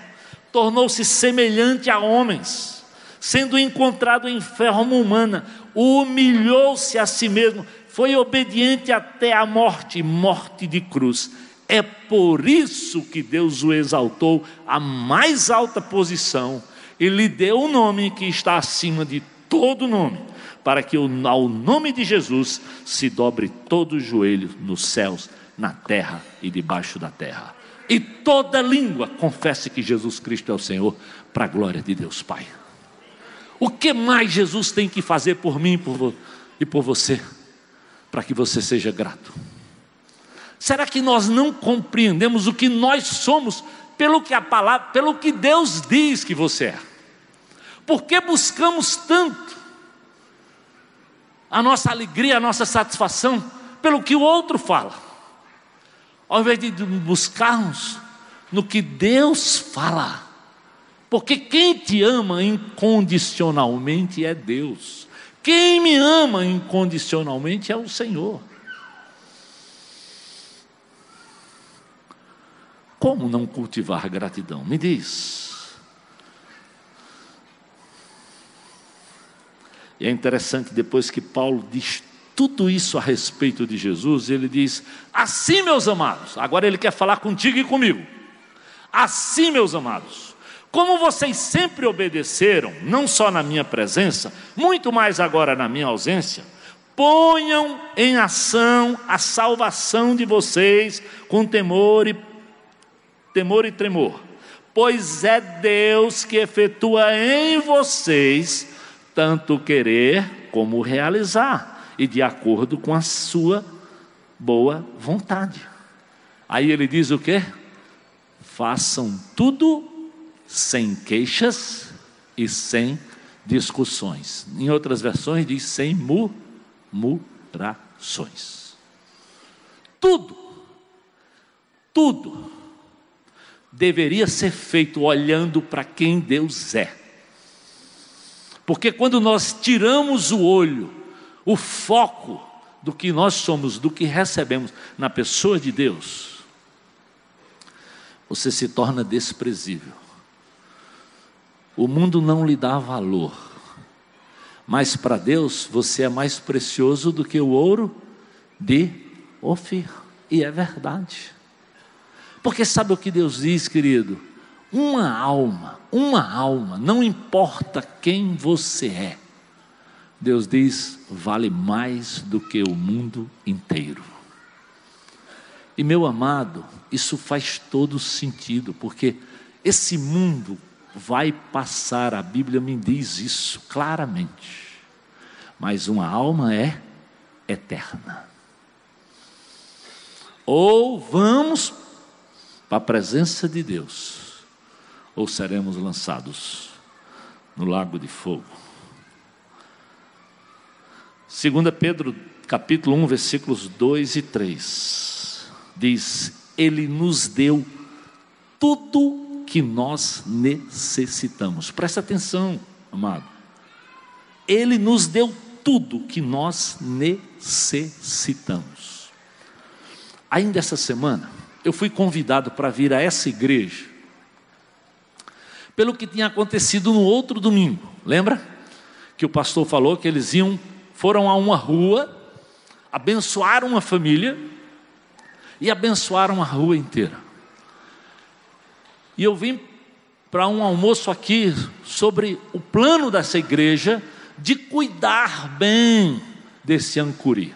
tornou-se semelhante a homens, sendo encontrado em forma humana, humilhou-se a si mesmo, foi obediente até a morte, morte de cruz. É por isso que Deus o exaltou à mais alta posição e lhe deu o nome que está acima de todo nome para que ao nome de Jesus se dobre todo o joelho nos céus, na terra e debaixo da terra. E toda língua confesse que Jesus Cristo é o Senhor, para a glória de Deus Pai. O que mais Jesus tem que fazer por mim por e por você, para que você seja grato? Será que nós não compreendemos o que nós somos pelo que a palavra, pelo que Deus diz que você é? Por que buscamos tanto a nossa alegria, a nossa satisfação pelo que o outro fala, ao invés de buscarmos no que Deus fala, porque quem te ama incondicionalmente é Deus, quem me ama incondicionalmente é o Senhor. Como não cultivar gratidão? Me diz. E é interessante, depois que Paulo diz tudo isso a respeito de Jesus, ele diz: Assim, meus amados, agora ele quer falar contigo e comigo. Assim, meus amados, como vocês sempre obedeceram, não só na minha presença, muito mais agora na minha ausência, ponham em ação a salvação de vocês com temor e temor e tremor, pois é Deus que efetua em vocês tanto querer como realizar, e de acordo com a sua boa vontade. Aí ele diz o que? Façam tudo sem queixas e sem discussões. Em outras versões diz sem murmurações. Tudo, tudo deveria ser feito olhando para quem Deus é. Porque quando nós tiramos o olho, o foco do que nós somos, do que recebemos na pessoa de Deus, você se torna desprezível. O mundo não lhe dá valor, mas para Deus você é mais precioso do que o ouro de Ofir, e é verdade. Porque sabe o que Deus diz, querido? Uma alma, uma alma, não importa quem você é, Deus diz, vale mais do que o mundo inteiro. E meu amado, isso faz todo sentido, porque esse mundo vai passar, a Bíblia me diz isso claramente, mas uma alma é eterna. Ou vamos para a presença de Deus, ou seremos lançados no lago de fogo. 2 Pedro capítulo 1, versículos 2 e 3 diz: Ele nos deu tudo que nós necessitamos. Presta atenção, amado. Ele nos deu tudo que nós necessitamos. Ainda essa semana, eu fui convidado para vir a essa igreja pelo que tinha acontecido no outro domingo. Lembra? Que o pastor falou que eles iam, foram a uma rua, abençoaram uma família e abençoaram a rua inteira. E eu vim para um almoço aqui sobre o plano dessa igreja de cuidar bem desse ancuri.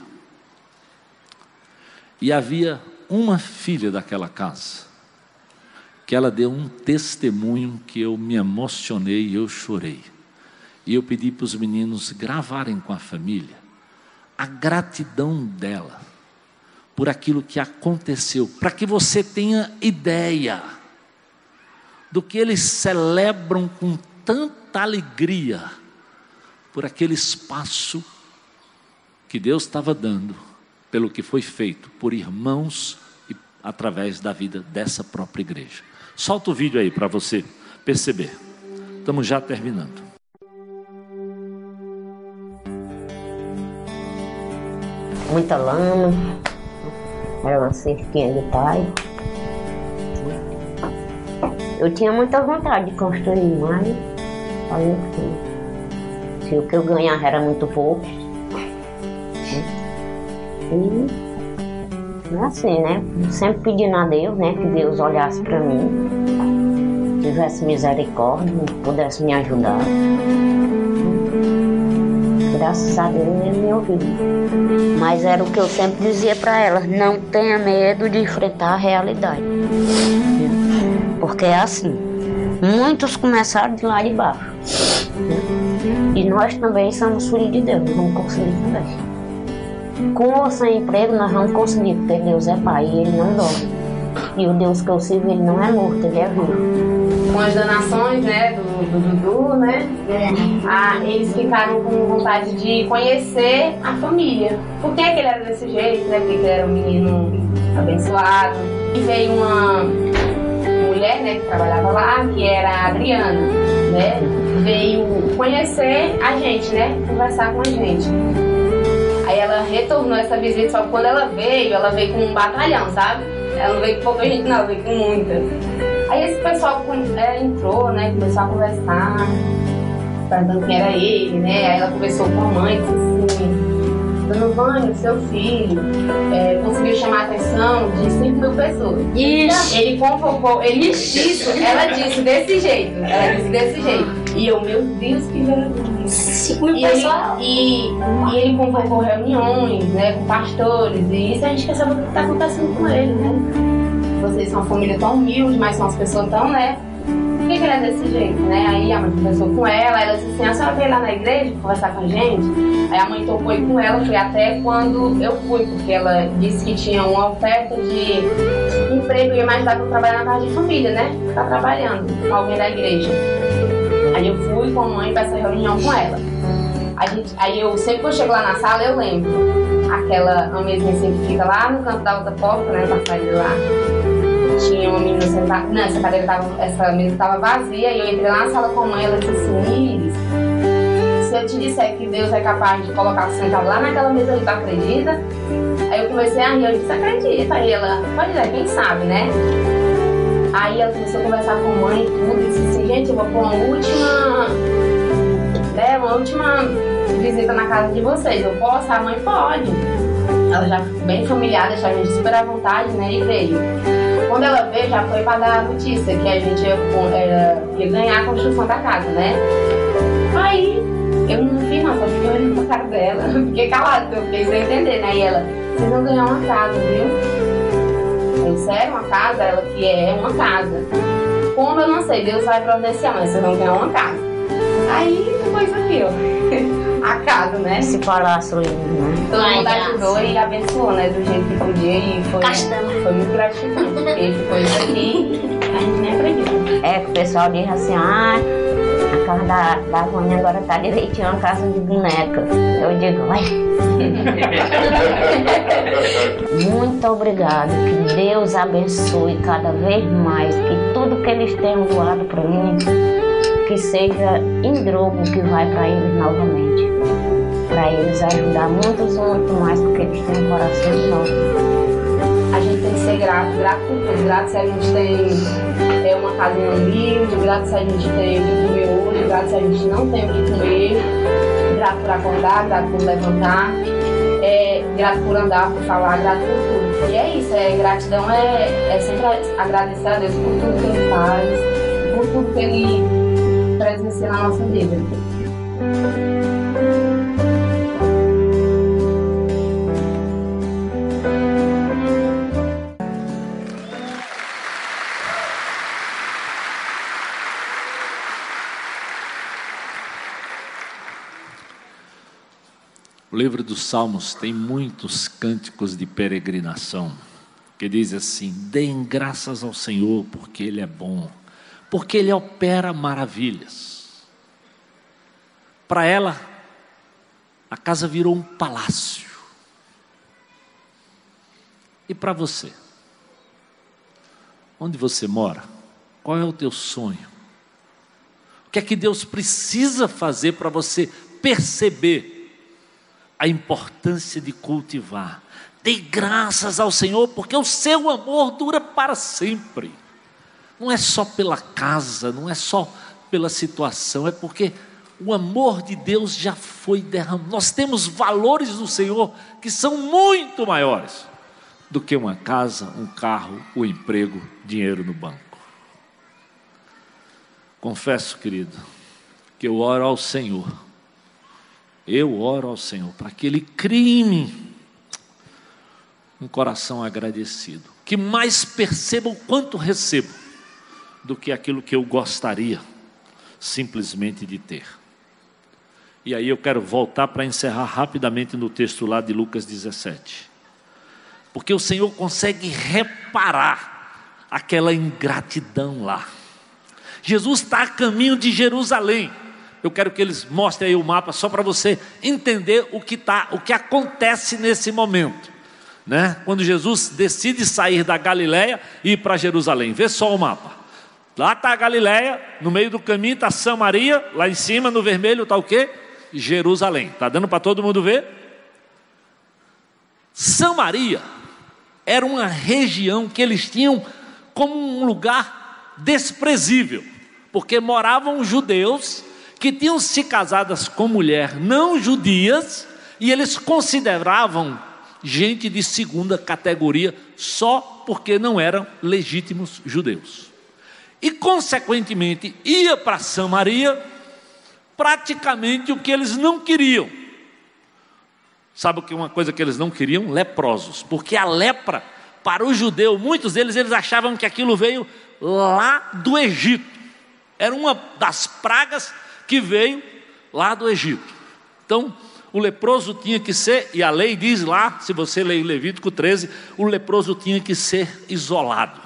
E havia uma filha daquela casa que ela deu um testemunho que eu me emocionei e eu chorei. E eu pedi para os meninos gravarem com a família a gratidão dela por aquilo que aconteceu, para que você tenha ideia do que eles celebram com tanta alegria por aquele espaço que Deus estava dando, pelo que foi feito por irmãos e através da vida dessa própria igreja. Solta o vídeo aí para você perceber. Estamos já terminando. Muita lama. Era uma cerquinha de pai. Eu tinha muita vontade de construir, mas falei que se o que eu ganhava era muito pouco. E é assim, né? Sempre pedindo a Deus, né? Que Deus olhasse para mim, tivesse misericórdia, pudesse me ajudar. Graças a Deus ele me ouviu. Mas era o que eu sempre dizia para elas: não tenha medo de enfrentar a realidade. Porque é assim. Muitos começaram de lá de baixo. E nós também somos filhos de Deus, vamos conseguir também. Com ou sem emprego, nós vamos conseguir, porque Deus é Pai e Ele não dorme. E o Deus que eu sirvo, Ele não é morto, Ele é vivo. Com as donações, né, do, do Dudu, né, ah, eles ficaram com vontade de conhecer a família. Por que, que ele era desse jeito, né, porque ele era um menino abençoado. E veio uma mulher, né, que trabalhava lá, que era a Adriana, né, veio conhecer a gente, né, conversar com a gente. Aí ela retornou essa visita, só que quando ela veio, ela veio com um batalhão, sabe? Ela não veio com pouca gente, não, veio com muita. Aí esse pessoal é, entrou, né? Começou a conversar, perguntando quem era ele, né? Aí ela conversou com a mãe, disse assim Dona Vânia, seu filho, é, conseguiu chamar a atenção de 5 mil pessoas. Isso. Ele convocou, ele disse, ela disse desse jeito, ela disse desse jeito. E eu, meu Deus, que vergonha. 5 mil E ele, e, e ele convocou reuniões, né, com pastores, e isso a gente quer saber o que está acontecendo com ele, né? Vocês são uma família tão humilde, mas são as pessoas tão, né? Por que, que ele é desse jeito, né? Aí a mãe conversou com ela, ela disse assim, a senhora veio lá na igreja conversar com a gente? Aí a mãe topou ir com ela, foi até quando eu fui, porque ela disse que tinha uma oferta de emprego e ia me ajudar para trabalhar na casa de família, né? Tá trabalhando com alguém da igreja. Aí eu fui com a mãe para essa reunião com ela. A gente, aí eu sempre que eu chego lá na sala, eu lembro. Aquela uma mesinha assim que fica lá no canto da outra porta, né? Na saída lá. Tinha uma menina sentada. Não, essa cadeira tava. Essa mesa tava vazia e eu entrei lá na sala com a mãe, ela disse assim, Iris, se eu te disser que Deus é capaz de colocar sentado lá naquela mesa ali, tu acredita? Aí eu comecei a rir, eu disse, acredita. Aí ela, pode é, quem sabe, né? Aí ela começou a conversar com a mãe e tudo, e disse assim, gente, eu vou pôr uma última. Né, uma última visita na casa de vocês. Eu posso? A mãe pode. Ela já ficou bem familiar, deixou a gente super à vontade, né? E veio. Quando ela veio, já foi para dar a notícia que a gente ia, era, ia ganhar a construção da casa, né? Aí eu não vi, não, só fiquei olhando pra cara dela. (laughs) Fiquei calada, eu fiquei sem entender, né? E ela, vocês vão ganhar uma casa, viu? Eu, sério, uma casa? Ela que é uma casa. Como eu não sei, Deus vai providenciar, mas vocês vão ganhar uma casa. Aí foi isso aqui, ó. A casa, né? Esse palácio lindo, né? Todo Ai, mundo ajudou e abençoou, né? Do jeito que podia e foi, foi muito gratificante. Porque ficou isso aqui, a gente nem acredita. É que o pessoal diz assim, ah, a casa da, da Vânia agora tá direitinho, uma casa de boneca. Eu digo, vai. (laughs) Muito obrigado, que Deus abençoe cada vez mais, que tudo que eles tenham doado para mim, que seja em drogo que vai para eles novamente. Para eles ajudar muitos, muito mais, porque eles têm um coração enorme. Gente tem que ser grato, grato por tudo. Grato se a gente tem é, uma casinha humilde, grato se a gente tem o que comer hoje, grato se a gente não tem o que comer, grato por acordar, grato por levantar, é, grato por andar, por falar, grato por tudo. E é isso, é, gratidão é, é sempre agradecer a Deus por tudo que Ele faz, por tudo que Ele presencia na nossa vida. O livro dos Salmos tem muitos cânticos de peregrinação que diz assim: deem graças ao Senhor porque Ele é bom, porque Ele opera maravilhas. Para ela, a casa virou um palácio. E para você? Onde você mora? Qual é o teu sonho? O que é que Deus precisa fazer para você perceber a importância de cultivar. Dê graças ao Senhor, porque o seu amor dura para sempre. Não é só pela casa, não é só pela situação, é porque o amor de Deus já foi derramado. Nós temos valores do Senhor que são muito maiores do que uma casa, um carro, o emprego, dinheiro no banco. Confesso, querido, que eu oro ao Senhor eu oro ao Senhor para que Ele crie em mim um coração agradecido, que mais perceba o quanto recebo do que aquilo que eu gostaria simplesmente de ter. E aí eu quero voltar para encerrar rapidamente no texto lá de Lucas 17. Porque o Senhor consegue reparar aquela ingratidão lá. Jesus está a caminho de Jerusalém eu quero que eles mostrem aí o mapa só para você entender o que tá, o que acontece nesse momento, né? Quando Jesus decide sair da Galiléia e ir para Jerusalém. Vê só o mapa. Lá está a Galiléia, no meio do caminho está Samaria, lá em cima no vermelho está o quê? Jerusalém. Tá dando para todo mundo ver? Samaria era uma região que eles tinham como um lugar desprezível, porque moravam judeus que tinham se casadas com mulher não judias e eles consideravam gente de segunda categoria só porque não eram legítimos judeus. E consequentemente ia para Samaria praticamente o que eles não queriam. Sabe o que uma coisa que eles não queriam? Leprosos, porque a lepra para o judeu, muitos deles eles achavam que aquilo veio lá do Egito. Era uma das pragas que veio lá do Egito. Então, o leproso tinha que ser, e a lei diz lá, se você ler Levítico 13, o leproso tinha que ser isolado.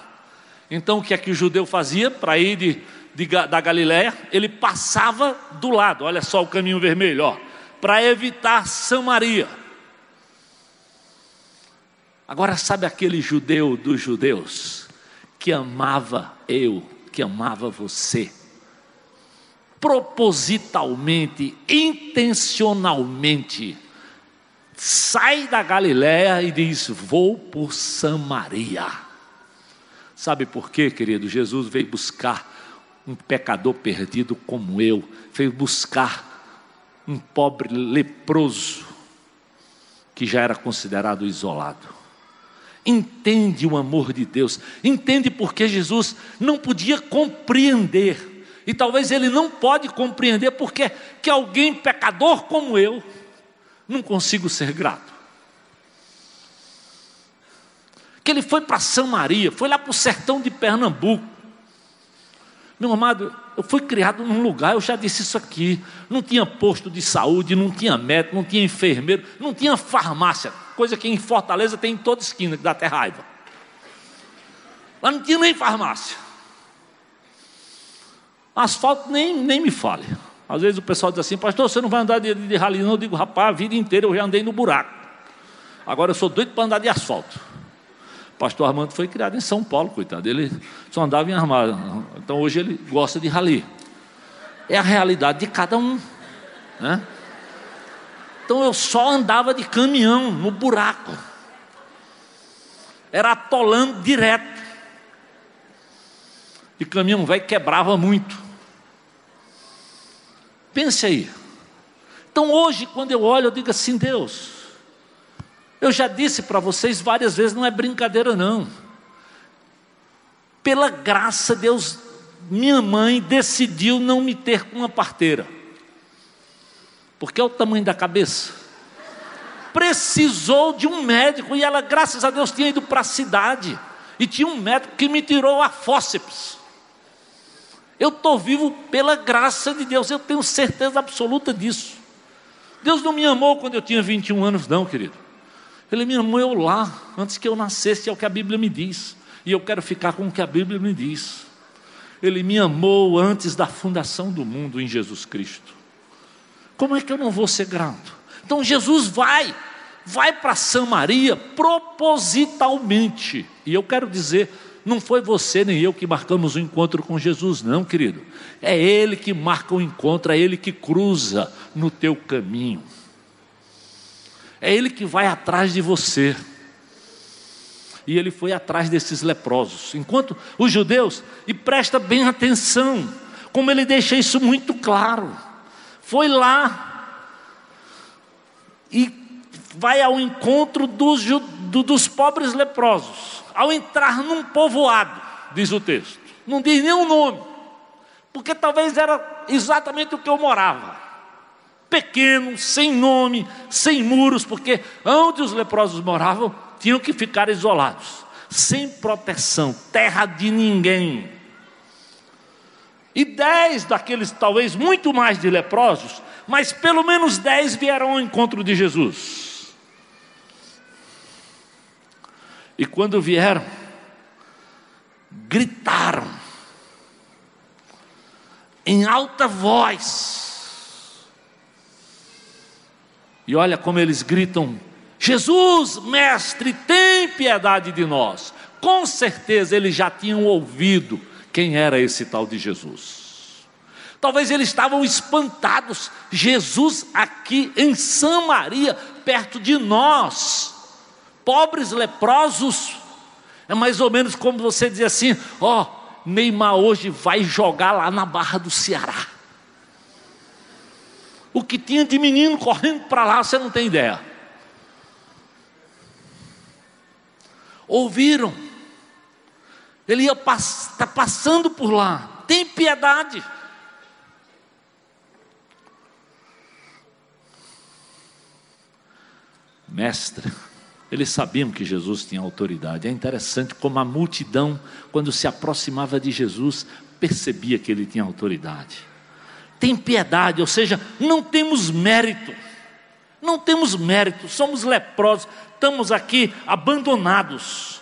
Então, o que é que o judeu fazia para ir de, de, da Galiléia? Ele passava do lado, olha só o caminho vermelho, ó, para evitar Samaria. Agora, sabe aquele judeu dos judeus que amava eu, que amava você? Propositalmente, intencionalmente, sai da Galiléia e diz: Vou por Samaria. Sabe por quê, querido? Jesus veio buscar um pecador perdido como eu, veio buscar um pobre leproso que já era considerado isolado entende o amor de Deus, entende porque Jesus não podia compreender, e talvez ele não pode compreender porque que alguém pecador como eu não consigo ser grato. Que ele foi para Samaria, foi lá para o sertão de Pernambuco. Meu amado, eu fui criado num lugar, eu já disse isso aqui, não tinha posto de saúde, não tinha médico, não tinha enfermeiro, não tinha farmácia coisa que em Fortaleza tem em toda esquina, que dá até raiva. Lá não tinha nem farmácia. Asfalto nem, nem me fale. Às vezes o pessoal diz assim, pastor, você não vai andar de, de rali, não? Eu digo, rapaz, a vida inteira eu já andei no buraco. Agora eu sou doido para andar de asfalto. pastor Armando foi criado em São Paulo, coitado. Ele só andava em armário. Então hoje ele gosta de rali. É a realidade de cada um. Né? Então eu só andava de caminhão no buraco. Era atolando direto. E caminhão velho quebrava muito. Pense aí. Então hoje, quando eu olho, eu digo assim: Deus, eu já disse para vocês várias vezes, não é brincadeira não. Pela graça, Deus, minha mãe decidiu não me ter com uma parteira porque é o tamanho da cabeça. Precisou de um médico e ela, graças a Deus, tinha ido para a cidade e tinha um médico que me tirou a fósseps. Eu estou vivo pela graça de Deus, eu tenho certeza absoluta disso. Deus não me amou quando eu tinha 21 anos, não, querido. Ele me amou eu lá, antes que eu nascesse, é o que a Bíblia me diz. E eu quero ficar com o que a Bíblia me diz. Ele me amou antes da fundação do mundo em Jesus Cristo. Como é que eu não vou ser grato? Então Jesus vai, vai para Samaria propositalmente. E eu quero dizer, não foi você nem eu que marcamos o encontro com Jesus, não, querido. É Ele que marca o encontro, é Ele que cruza no teu caminho. É Ele que vai atrás de você. E ele foi atrás desses leprosos. Enquanto os judeus, e presta bem atenção, como ele deixa isso muito claro foi lá e vai ao encontro dos, dos pobres leprosos. Ao entrar num povoado, diz o texto, não diz o nome, porque talvez era exatamente o que eu morava. Pequeno, sem nome, sem muros, porque onde os leprosos moravam, tinham que ficar isolados, sem proteção, terra de ninguém. E dez daqueles, talvez muito mais de leprosos, mas pelo menos dez vieram ao encontro de Jesus. E quando vieram, gritaram em alta voz. E olha como eles gritam: Jesus, mestre, tem piedade de nós. Com certeza eles já tinham ouvido quem era esse tal de Jesus. Talvez eles estavam espantados. Jesus aqui em Samaria, perto de nós. Pobres leprosos. É mais ou menos como você dizer assim: ó, oh, Neymar hoje vai jogar lá na Barra do Ceará. O que tinha de menino correndo para lá, você não tem ideia. Ouviram? Ele ia pass tá passando por lá. Tem piedade. Mestre, eles sabiam que Jesus tinha autoridade. É interessante como a multidão, quando se aproximava de Jesus, percebia que ele tinha autoridade. Tem piedade, ou seja, não temos mérito. Não temos mérito, somos leprosos, estamos aqui abandonados.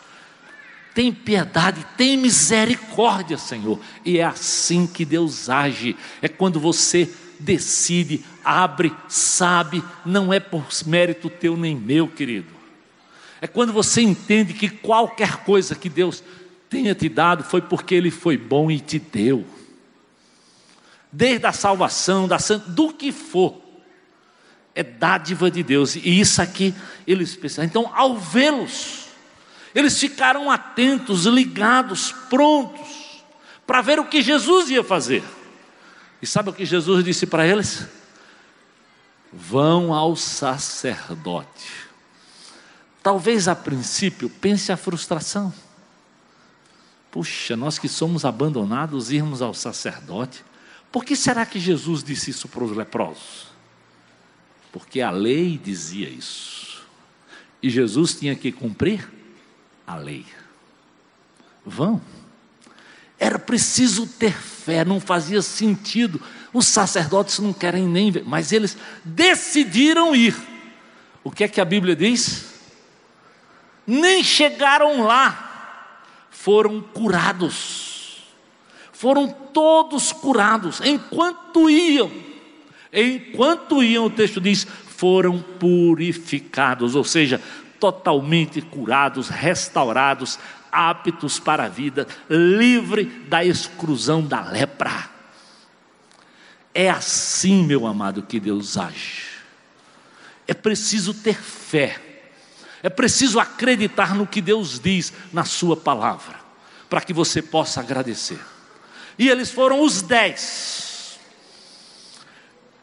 Tem piedade, tem misericórdia, Senhor. E é assim que Deus age. É quando você decide, abre, sabe, não é por mérito teu nem meu, querido. É quando você entende que qualquer coisa que Deus tenha te dado foi porque Ele foi bom e te deu. Desde a salvação, da santa, do que for, é dádiva de Deus. E isso aqui eles pensaram. Então, ao vê-los, eles ficaram atentos, ligados, prontos para ver o que Jesus ia fazer. E sabe o que Jesus disse para eles? Vão ao sacerdote. Talvez a princípio pense a frustração. Puxa, nós que somos abandonados irmos ao sacerdote. Por que será que Jesus disse isso para os leprosos? Porque a lei dizia isso. E Jesus tinha que cumprir a lei. Vão. Era preciso ter fé, não fazia sentido. Os sacerdotes não querem nem ver, mas eles decidiram ir. O que é que a Bíblia diz? Nem chegaram lá, foram curados. Foram todos curados enquanto iam. Enquanto iam, o texto diz, foram purificados, ou seja, totalmente curados, restaurados, aptos para a vida, livre da exclusão da lepra. É assim, meu amado, que Deus age. É preciso ter fé, é preciso acreditar no que Deus diz na Sua palavra, para que você possa agradecer. E eles foram os dez.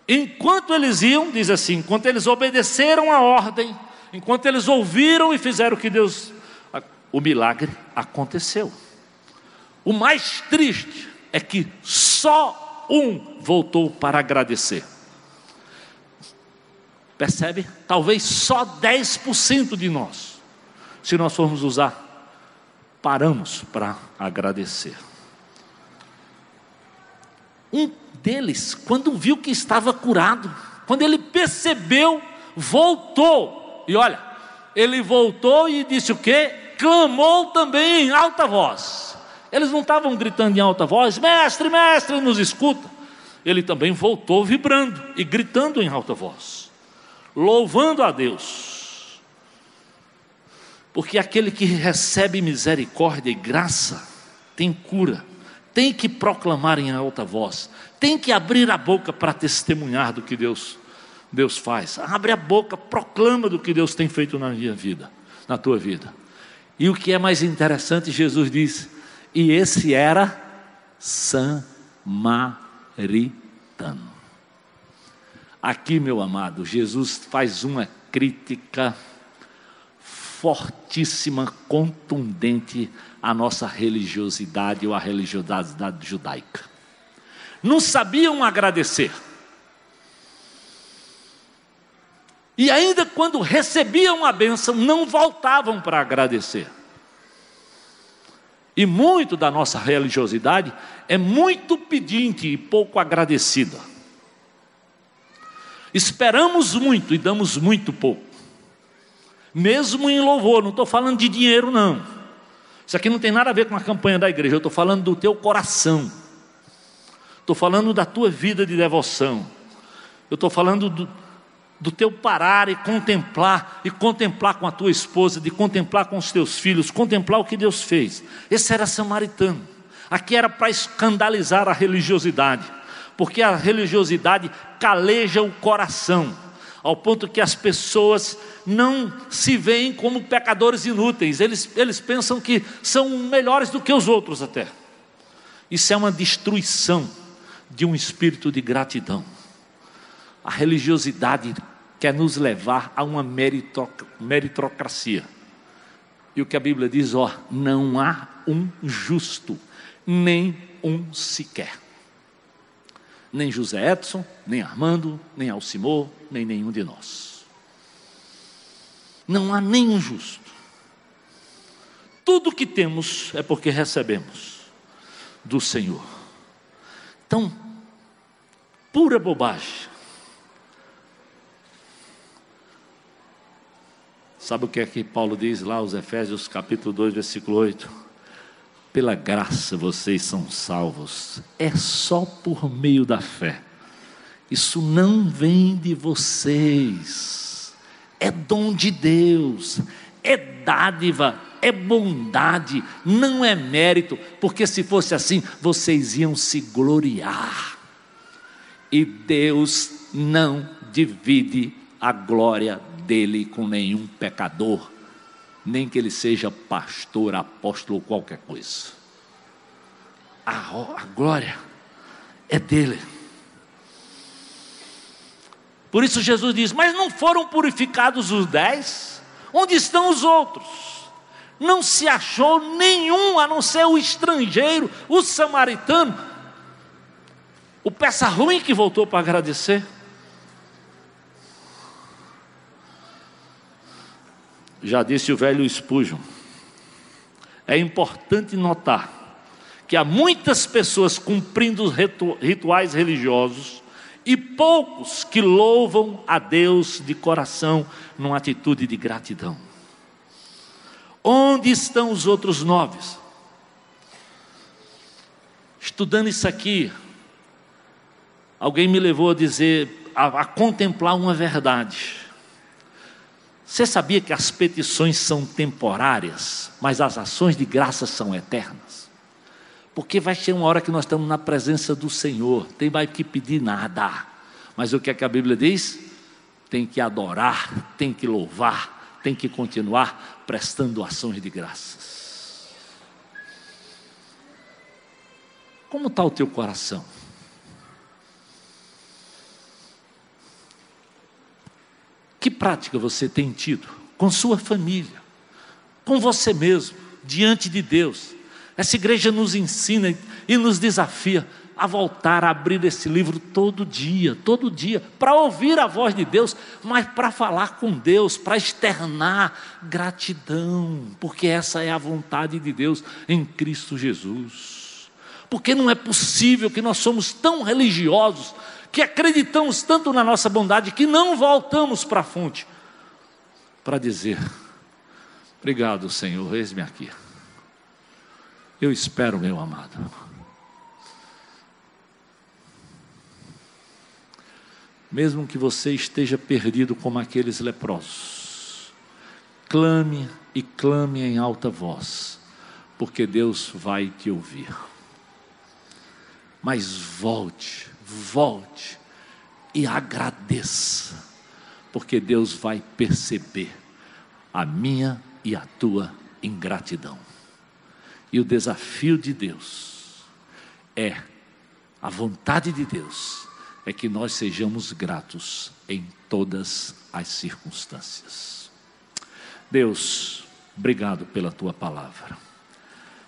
Enquanto eles iam, diz assim, enquanto eles obedeceram a ordem, enquanto eles ouviram e fizeram o que Deus o milagre aconteceu. O mais triste é que só um voltou para agradecer. Percebe? Talvez só 10% de nós, se nós formos usar, paramos para agradecer. Um deles, quando viu que estava curado, quando ele percebeu, voltou. E olha, ele voltou e disse o quê? clamou também em alta voz. Eles não estavam gritando em alta voz, mestre, mestre, nos escuta. Ele também voltou vibrando e gritando em alta voz, louvando a Deus. Porque aquele que recebe misericórdia e graça tem cura, tem que proclamar em alta voz, tem que abrir a boca para testemunhar do que Deus Deus faz. Abre a boca, proclama do que Deus tem feito na minha vida, na tua vida. E o que é mais interessante, Jesus diz: e esse era samaritano. Aqui, meu amado, Jesus faz uma crítica fortíssima, contundente à nossa religiosidade ou à religiosidade judaica. Não sabiam agradecer. E ainda quando recebiam a bênção, não voltavam para agradecer. E muito da nossa religiosidade é muito pedinte e pouco agradecida. Esperamos muito e damos muito pouco. Mesmo em louvor, não estou falando de dinheiro, não. Isso aqui não tem nada a ver com a campanha da igreja, eu estou falando do teu coração. Estou falando da tua vida de devoção. Eu estou falando do, do teu parar e contemplar, e contemplar com a tua esposa, de contemplar com os teus filhos, contemplar o que Deus fez. Esse era samaritano. Aqui era para escandalizar a religiosidade, porque a religiosidade caleja o coração. ao ponto que as pessoas não se veem como pecadores inúteis, eles, eles pensam que são melhores do que os outros até. Isso é uma destruição de um espírito de gratidão. A religiosidade quer nos levar a uma meritocracia. E o que a Bíblia diz, ó, não há um justo, nem um sequer. Nem José Edson, nem Armando, nem Alcimor, nem nenhum de nós. Não há nenhum justo. Tudo que temos é porque recebemos do Senhor. Então, pura bobagem. Sabe o que é que Paulo diz lá, os Efésios capítulo 2, versículo 8? Pela graça vocês são salvos, é só por meio da fé. Isso não vem de vocês, é dom de Deus, é dádiva, é bondade, não é mérito, porque se fosse assim, vocês iam se gloriar. E Deus não divide a glória dele com nenhum pecador, nem que ele seja pastor, apóstolo ou qualquer coisa. A, a glória é dele. Por isso Jesus diz: Mas não foram purificados os dez? Onde estão os outros? Não se achou nenhum a não ser o estrangeiro, o samaritano, o peça ruim que voltou para agradecer. Já disse o velho Spurgeon. É importante notar que há muitas pessoas cumprindo rituais religiosos e poucos que louvam a Deus de coração numa atitude de gratidão. Onde estão os outros nove? Estudando isso aqui, alguém me levou a dizer, a, a contemplar uma verdade. Você sabia que as petições são temporárias, mas as ações de graça são eternas? Porque vai chegar uma hora que nós estamos na presença do Senhor, tem mais que pedir nada. Mas o que é que a Bíblia diz? Tem que adorar, tem que louvar, tem que continuar prestando ações de graças. Como está o teu coração? Que prática você tem tido com sua família, com você mesmo, diante de Deus? Essa igreja nos ensina e nos desafia a voltar a abrir esse livro todo dia, todo dia, para ouvir a voz de Deus, mas para falar com Deus, para externar gratidão, porque essa é a vontade de Deus em Cristo Jesus. Porque não é possível que nós somos tão religiosos, que acreditamos tanto na nossa bondade, que não voltamos para a fonte para dizer: Obrigado, Senhor, eis-me aqui. Eu espero, meu amado. Mesmo que você esteja perdido como aqueles leprosos, clame e clame em alta voz, porque Deus vai te ouvir. Mas volte, volte e agradeça, porque Deus vai perceber a minha e a tua ingratidão. E o desafio de Deus é, a vontade de Deus é que nós sejamos gratos em todas as circunstâncias. Deus, obrigado pela tua palavra.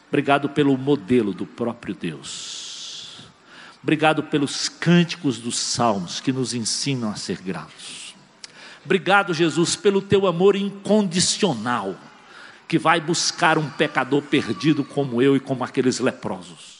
Obrigado pelo modelo do próprio Deus. Obrigado pelos cânticos dos salmos que nos ensinam a ser gratos. Obrigado, Jesus, pelo teu amor incondicional que vai buscar um pecador perdido como eu e como aqueles leprosos.